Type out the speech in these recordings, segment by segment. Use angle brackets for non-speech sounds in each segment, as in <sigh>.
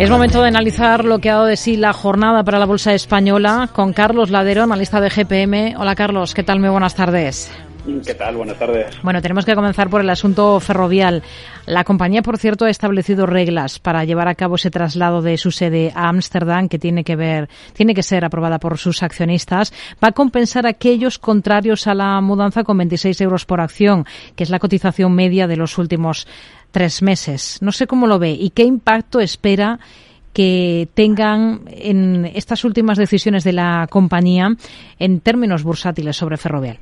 Es momento de analizar lo que ha dado de sí la jornada para la Bolsa Española con Carlos Ladero, analista de GPM. Hola Carlos, ¿qué tal? Muy buenas tardes. ¿Qué tal? Buenas tardes. Bueno, tenemos que comenzar por el asunto ferrovial. La compañía, por cierto, ha establecido reglas para llevar a cabo ese traslado de su sede a Ámsterdam, que tiene que ver, tiene que ser aprobada por sus accionistas. Va a compensar a aquellos contrarios a la mudanza con 26 euros por acción, que es la cotización media de los últimos tres meses. No sé cómo lo ve y qué impacto espera que tengan en estas últimas decisiones de la compañía en términos bursátiles sobre Ferrovial.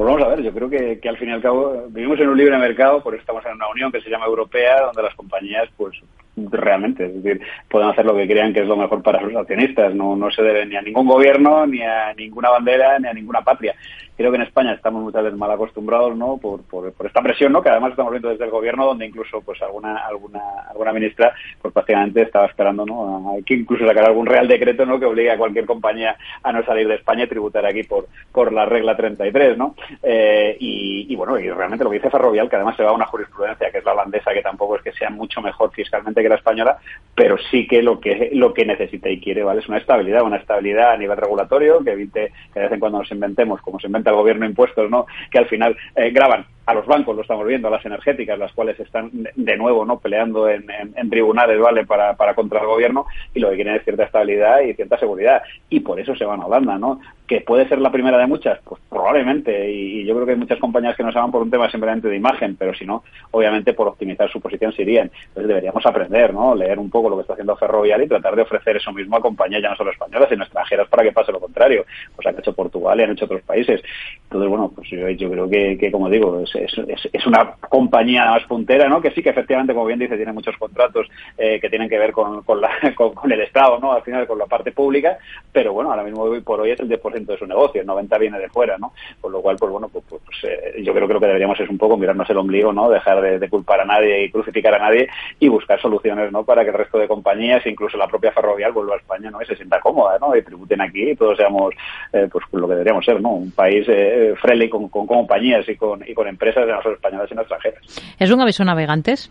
Pues vamos a ver, yo creo que, al fin y al cabo vivimos en un libre mercado, por eso estamos en una unión que se llama europea, donde las compañías pues realmente. Es decir, pueden hacer lo que crean que es lo mejor para sus accionistas. No, no se deben ni a ningún gobierno, ni a ninguna bandera, ni a ninguna patria. Creo que en España estamos muchas veces mal acostumbrados, ¿no? Por, por, esta presión, ¿no? Que además estamos viendo desde el gobierno, donde incluso, pues, alguna, alguna, alguna ministra, pues, prácticamente estaba esperando, ¿no? Que incluso sacar algún real decreto, ¿no? Que obligue a cualquier compañía a no salir de España y tributar aquí por, por la regla 33, ¿no? Eh, y, y, bueno, y realmente lo que dice Ferrovial, que además se va a una jurisprudencia que es la holandesa, que tampoco es que sea mucho mejor fiscalmente que la española, pero sí que lo que lo que necesita y quiere, ¿vale? Es una estabilidad, una estabilidad a nivel regulatorio que evite que de vez en cuando nos inventemos, como se inventa el gobierno, impuestos, ¿no? Que al final eh, graban a los bancos, lo estamos viendo, a las energéticas, las cuales están de nuevo no peleando en, tribunales vale para, para, contra el gobierno y lo que quieren es cierta estabilidad y cierta seguridad y por eso se van a Holanda, ¿no? Que puede ser la primera de muchas, pues probablemente y, yo creo que hay muchas compañías que no se van por un tema simplemente de imagen, pero si no, obviamente por optimizar su posición se irían. Entonces deberíamos aprender, ¿no? Leer un poco lo que está haciendo Ferrovial y tratar de ofrecer eso mismo a compañías ya no solo españolas, sino extranjeras para que pase lo contrario. Pues han hecho Portugal y han hecho otros países. Entonces, bueno, pues yo, creo que, como digo, es, una compañía más puntera, ¿no? Que sí que efectivamente, como bien dice, tiene muchos contratos eh, que tienen que ver con, con, <laughs> con, el Estado, ¿no? Al final con la parte pública, pero bueno, ahora mismo hoy por hoy es el 10% de su negocio, el 90 viene de fuera, ¿no? Por lo cual, pues bueno, pues, pues, pues eh, yo creo que lo que deberíamos es un poco mirarnos el ombligo, ¿no? Dejar de, culpar a nadie y crucificar a nadie y buscar soluciones, ¿no? Para que el resto de compañías, incluso la propia ferrovial, vuelva a España, ¿no? Y se sienta cómoda, ¿no? Y tributen aquí y todos seamos, eh, pues lo que deberíamos ser, ¿no? Un país eh, friendly con, con, compañías y con, y con empresas de nosotros españolas y no extranjeras. ¿Es un aviso navegantes?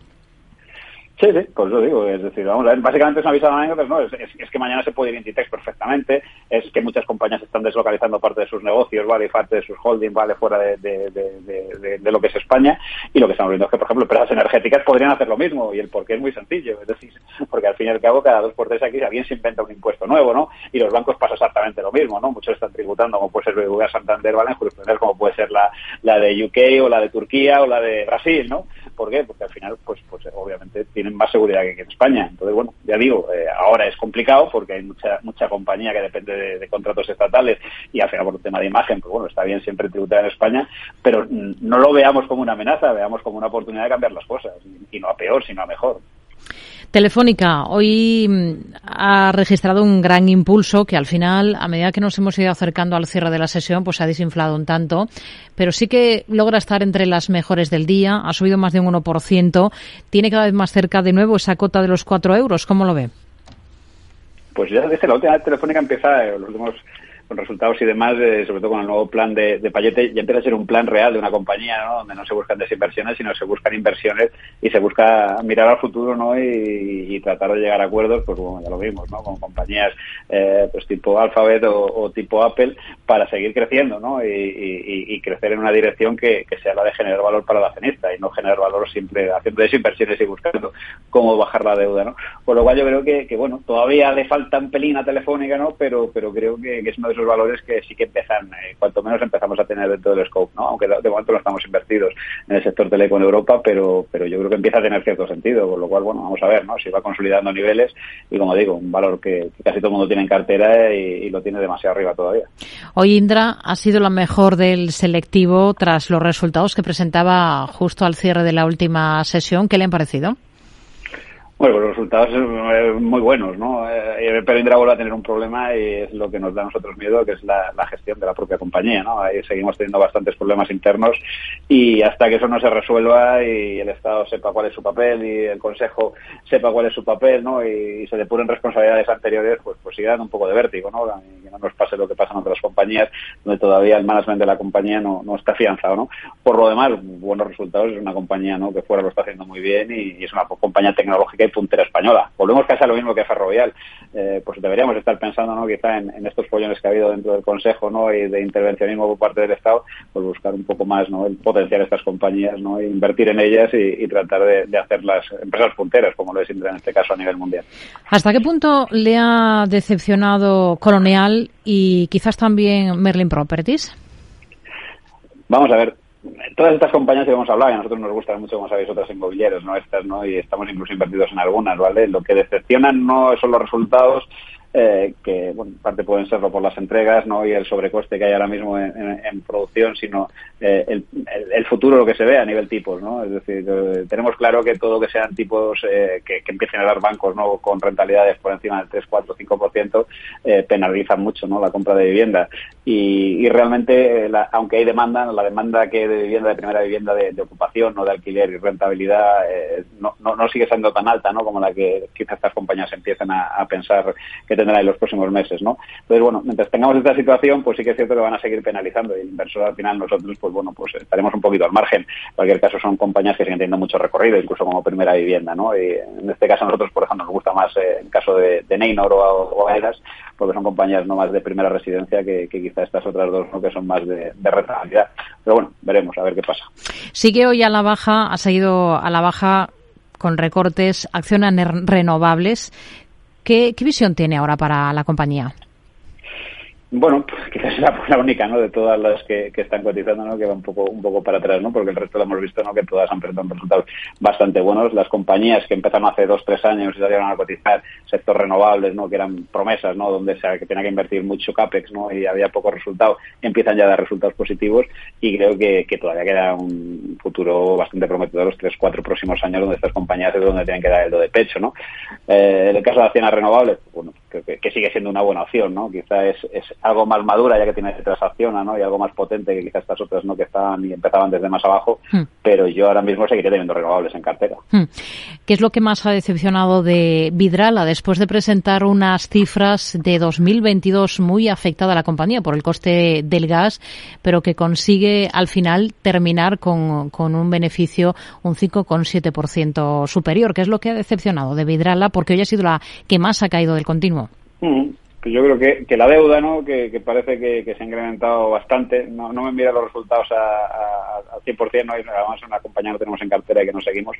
Sí, sí, por eso digo, es decir, vamos a ver, básicamente es una visa de pero no, es, que mañana se puede ir Inditex perfectamente, es que muchas compañías están deslocalizando parte de sus negocios, vale, y parte de sus holdings, vale, fuera de, de, de, lo que es España, y lo que estamos viendo es que, por ejemplo, empresas energéticas podrían hacer lo mismo, y el porqué es muy sencillo, es decir, porque al fin y al cabo, cada dos por tres aquí alguien se inventa un impuesto nuevo, ¿no? Y los bancos pasa exactamente lo mismo, ¿no? Muchos están tributando, como puede ser BBVA Santander, ¿vale? En jurisprudencias como puede ser la, la de UK o la de Turquía o la de Brasil, ¿no? ¿Por qué? Porque al final, pues, pues obviamente tienen más seguridad que, en España. Entonces, bueno, ya digo, eh, ahora es complicado porque hay mucha mucha compañía que depende de, contratos estatales y al final por un tema de imagen, pues bueno, está bien siempre tributar en España, pero no lo veamos como una amenaza, veamos como una oportunidad de cambiar las cosas y no a peor, sino a mejor. Telefónica hoy mm, ha registrado un gran impulso que al final, a medida que nos hemos ido acercando al cierre de la sesión, pues se ha desinflado un tanto, pero sí que logra estar entre las mejores del día, ha subido más de un 1%, tiene cada vez más cerca de nuevo esa cota de los 4 euros. ¿Cómo lo ve? Pues ya desde la última Telefónica empieza, eh, los últimos con resultados y demás, eh, sobre todo con el nuevo plan de, de Payete, ya empieza a ser un plan real de una compañía, ¿no? donde no se buscan desinversiones, sino se buscan inversiones y se busca mirar al futuro ¿no? y, tratar de llegar a acuerdos, pues como ya lo vimos, ¿no? con compañías eh, pues tipo Alphabet o, tipo Apple, para seguir creciendo ¿no? y, crecer en una dirección que, sea la de generar valor para la accionista y no generar valor siempre haciendo desinversiones y buscando cómo bajar la deuda. ¿no? Por lo cual yo creo que, que bueno, todavía le falta un pelín a Telefónica, ¿no? pero, pero creo que, que es uno de valores que sí que empiezan, eh, cuanto menos empezamos a tener dentro del scope, ¿no? Aunque de, momento no estamos invertidos en el sector teleco en Europa, pero, pero yo creo que empieza a tener cierto sentido, con lo cual, bueno, vamos a ver, ¿no? Si va consolidando niveles y, como digo, un valor que, casi todo el mundo tiene en cartera y, lo tiene demasiado arriba todavía. Hoy Indra ha sido la mejor del selectivo tras los resultados que presentaba justo al cierre de la última sesión. ¿Qué le han parecido? Bueno, pues los resultados eh, muy buenos, ¿no? Eh, pero Indra vuelve a tener un problema y es lo que nos da a nosotros miedo, que es la, gestión de la propia compañía, ¿no? Ahí seguimos teniendo bastantes problemas internos y hasta que eso no se resuelva y el Estado sepa cuál es su papel y el Consejo sepa cuál es su papel, ¿no? Y, se depuren responsabilidades anteriores, pues, pues sigue dando un poco de vértigo, ¿no? Y que no nos pase lo que pasa en otras compañías, donde todavía el management de la compañía no, no está afianzado, ¿no? Por lo demás, buenos resultados, es una compañía, ¿no? Que fuera lo está haciendo muy bien y, y es una compañía tecnológica hay puntera española. Volvemos casi a lo mismo que Ferrovial. Eh, pues deberíamos estar pensando, ¿no? Quizá en, estos pollones que ha habido dentro del Consejo, ¿no? Y de intervencionismo por parte del Estado, pues buscar un poco más, ¿no? El potenciar estas compañías, ¿no? E invertir en ellas y, tratar de, de, hacer las empresas punteras, como lo es Indra en este caso a nivel mundial. ¿Hasta qué punto le ha decepcionado Colonial y quizás también Merlin Properties? Vamos a ver, todas estas compañías que hemos hablado, y a nosotros nos gustan mucho, como sabéis, otras inmobiliarias, ¿no? Estas, ¿no? Y estamos incluso invertidos en algunas, ¿vale? Lo que decepcionan no son los resultados, eh, que bueno, parte pueden serlo por las entregas ¿no? y el sobrecoste que hay ahora mismo en, producción, sino eh, el, futuro lo que se ve a nivel tipos. ¿no? Es decir, eh, tenemos claro que todo que sean tipos que, que, empiecen a dar bancos ¿no? con rentabilidades por encima del 3, 4, 5%, eh, penalizan mucho ¿no? la compra de vivienda. Y, y realmente, la, aunque hay demanda, la demanda que de vivienda, de primera vivienda de, ocupación, no de alquiler y rentabilidad, no, no, no, sigue siendo tan alta ¿no? como la que quizás estas compañías empiezan a, pensar que tendrá en los próximos meses, ¿no? Entonces, bueno, mientras tengamos esta situación, pues sí que es cierto que van a seguir penalizando y el inversor al final nosotros, pues bueno, pues estaremos un poquito al margen. En cualquier caso, son compañías que siguen teniendo mucho recorrido, incluso como primera vivienda, ¿no? Y en este caso, nosotros, por ejemplo, nos gusta más eh, el caso de, de Neynor o, o porque son compañías no más de primera residencia que, quizá estas otras dos, ¿no? Que son más de, rentabilidad. Pero bueno, veremos a ver qué pasa. Sigue hoy a la baja, ha seguido a la baja con recortes, acciones renovables. ¿Qué, visión tiene ahora para la compañía? Bueno, pues quizás es la, única, ¿no? De todas las que, están cotizando, ¿no? Que va un poco, un poco para atrás, ¿no? Porque el resto lo hemos visto, ¿no? Que todas han presentado resultados bastante buenos. Las compañías que empezaron hace dos, tres años y salieron a cotizar sector renovables, ¿no? Que eran promesas, ¿no? Donde se que tenía que invertir mucho capex, ¿no? Y había poco resultado, empiezan ya a dar resultados positivos y creo que, todavía queda un futuro bastante prometedor los tres, cuatro próximos años donde estas compañías es donde tienen que dar el do de pecho, ¿no? Eh, en el caso de acciones renovables, bueno, que, sigue siendo una buena opción, ¿no? Quizá es, es algo más madura ya que tiene transacción, ¿no? Y algo más potente que quizás estas otras, ¿no? Que estaban y empezaban desde más abajo, hmm. pero yo ahora mismo seguiré teniendo renovables en cartera. Hmm. ¿Qué es lo que más ha decepcionado de Vidrala después de presentar unas cifras de 2022 muy afectada a la compañía por el coste del gas, pero que consigue al final terminar con, con un beneficio un 5,7% superior? ¿Qué es lo que ha decepcionado de Vidrala? Porque hoy ha sido la que más ha caído del continuo. Yo creo que, que, la deuda, ¿no? Que, que parece que, se ha incrementado bastante. No, no me mira los resultados al 100%, ¿no? Además una compañía no tenemos en cartera y que no seguimos.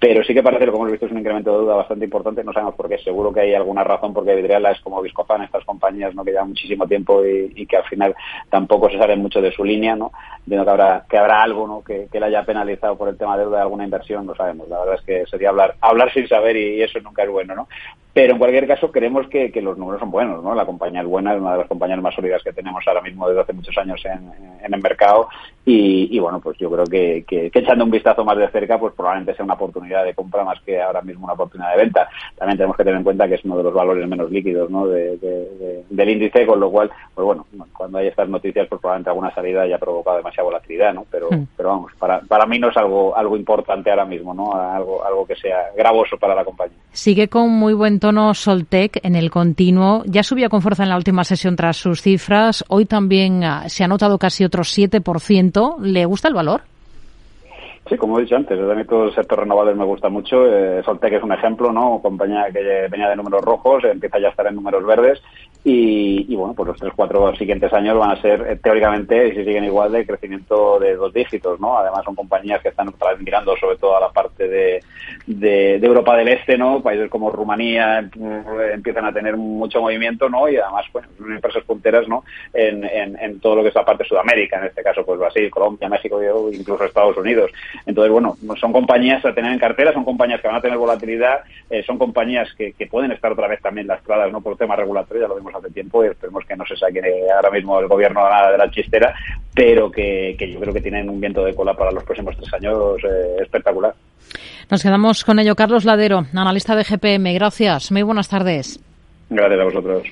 Pero sí que parece que, como hemos visto, es un incremento de deuda bastante importante. No sabemos por qué. Seguro que hay alguna razón porque Vidriala es como Viscofan, estas compañías, ¿no? Que llevan muchísimo tiempo y, que al final tampoco se salen mucho de su línea, ¿no? Viendo que habrá, que habrá algo, ¿no? Que, que la haya penalizado por el tema de deuda de alguna inversión, no sabemos. La verdad es que sería hablar, hablar sin saber y, eso nunca es bueno, ¿no? Pero en cualquier caso creemos que, que, los números son buenos, ¿no? La compañía es buena, es una de las compañías más sólidas que tenemos ahora mismo desde hace muchos años en, el mercado y, y, bueno, pues yo creo que, que, que, echando un vistazo más de cerca, pues probablemente sea una oportunidad de compra más que ahora mismo una oportunidad de venta. También tenemos que tener en cuenta que es uno de los valores menos líquidos, ¿no? De, de, del índice, con lo cual, pues bueno, cuando hay estas noticias, pues probablemente alguna salida haya provocado demasiada volatilidad, ¿no? Pero, mm. pero vamos, para, para mí no es algo, algo importante ahora mismo, ¿no? Algo, algo que sea gravoso para la compañía. Sigue con muy buen tono Soltec en el continuo. Ya subía con fuerza en la última sesión tras sus cifras. Hoy también ah, se ha notado casi otro 7%. ¿Le gusta el valor? Sí, como he dicho antes, a mí todo el sector renovables me gusta mucho. Eh, Soltec es un ejemplo, ¿no? Compañía que venía de números rojos, empieza ya a estar en números verdes y, y, bueno, pues los tres, cuatro siguientes años van a ser, eh, teóricamente, si siguen igual, de crecimiento de dos dígitos, ¿no? Además son compañías que están mirando sobre todo a la parte de, Europa del Este, ¿no? Países como Rumanía eh, empiezan a tener mucho movimiento, ¿no? Y además, bueno, son empresas punteras, ¿no? En, en, en, todo lo que es la parte de Sudamérica, en este caso, pues Brasil, Colombia, México, incluso Estados Unidos. Entonces, bueno, son compañías a tener en cartera, son compañías que van a tener volatilidad, eh, son compañías que, que, pueden estar otra vez también lastradas, ¿no? Por temas regulatorios, ya lo vimos hace tiempo y esperemos que no se saque ahora mismo el gobierno nada de la chistera, pero que, que, yo creo que tienen un viento de cola para los próximos tres años eh, espectacular. Nos quedamos con ello. Carlos Ladero, analista de GPM. Gracias. Muy buenas tardes. Gracias a vosotros.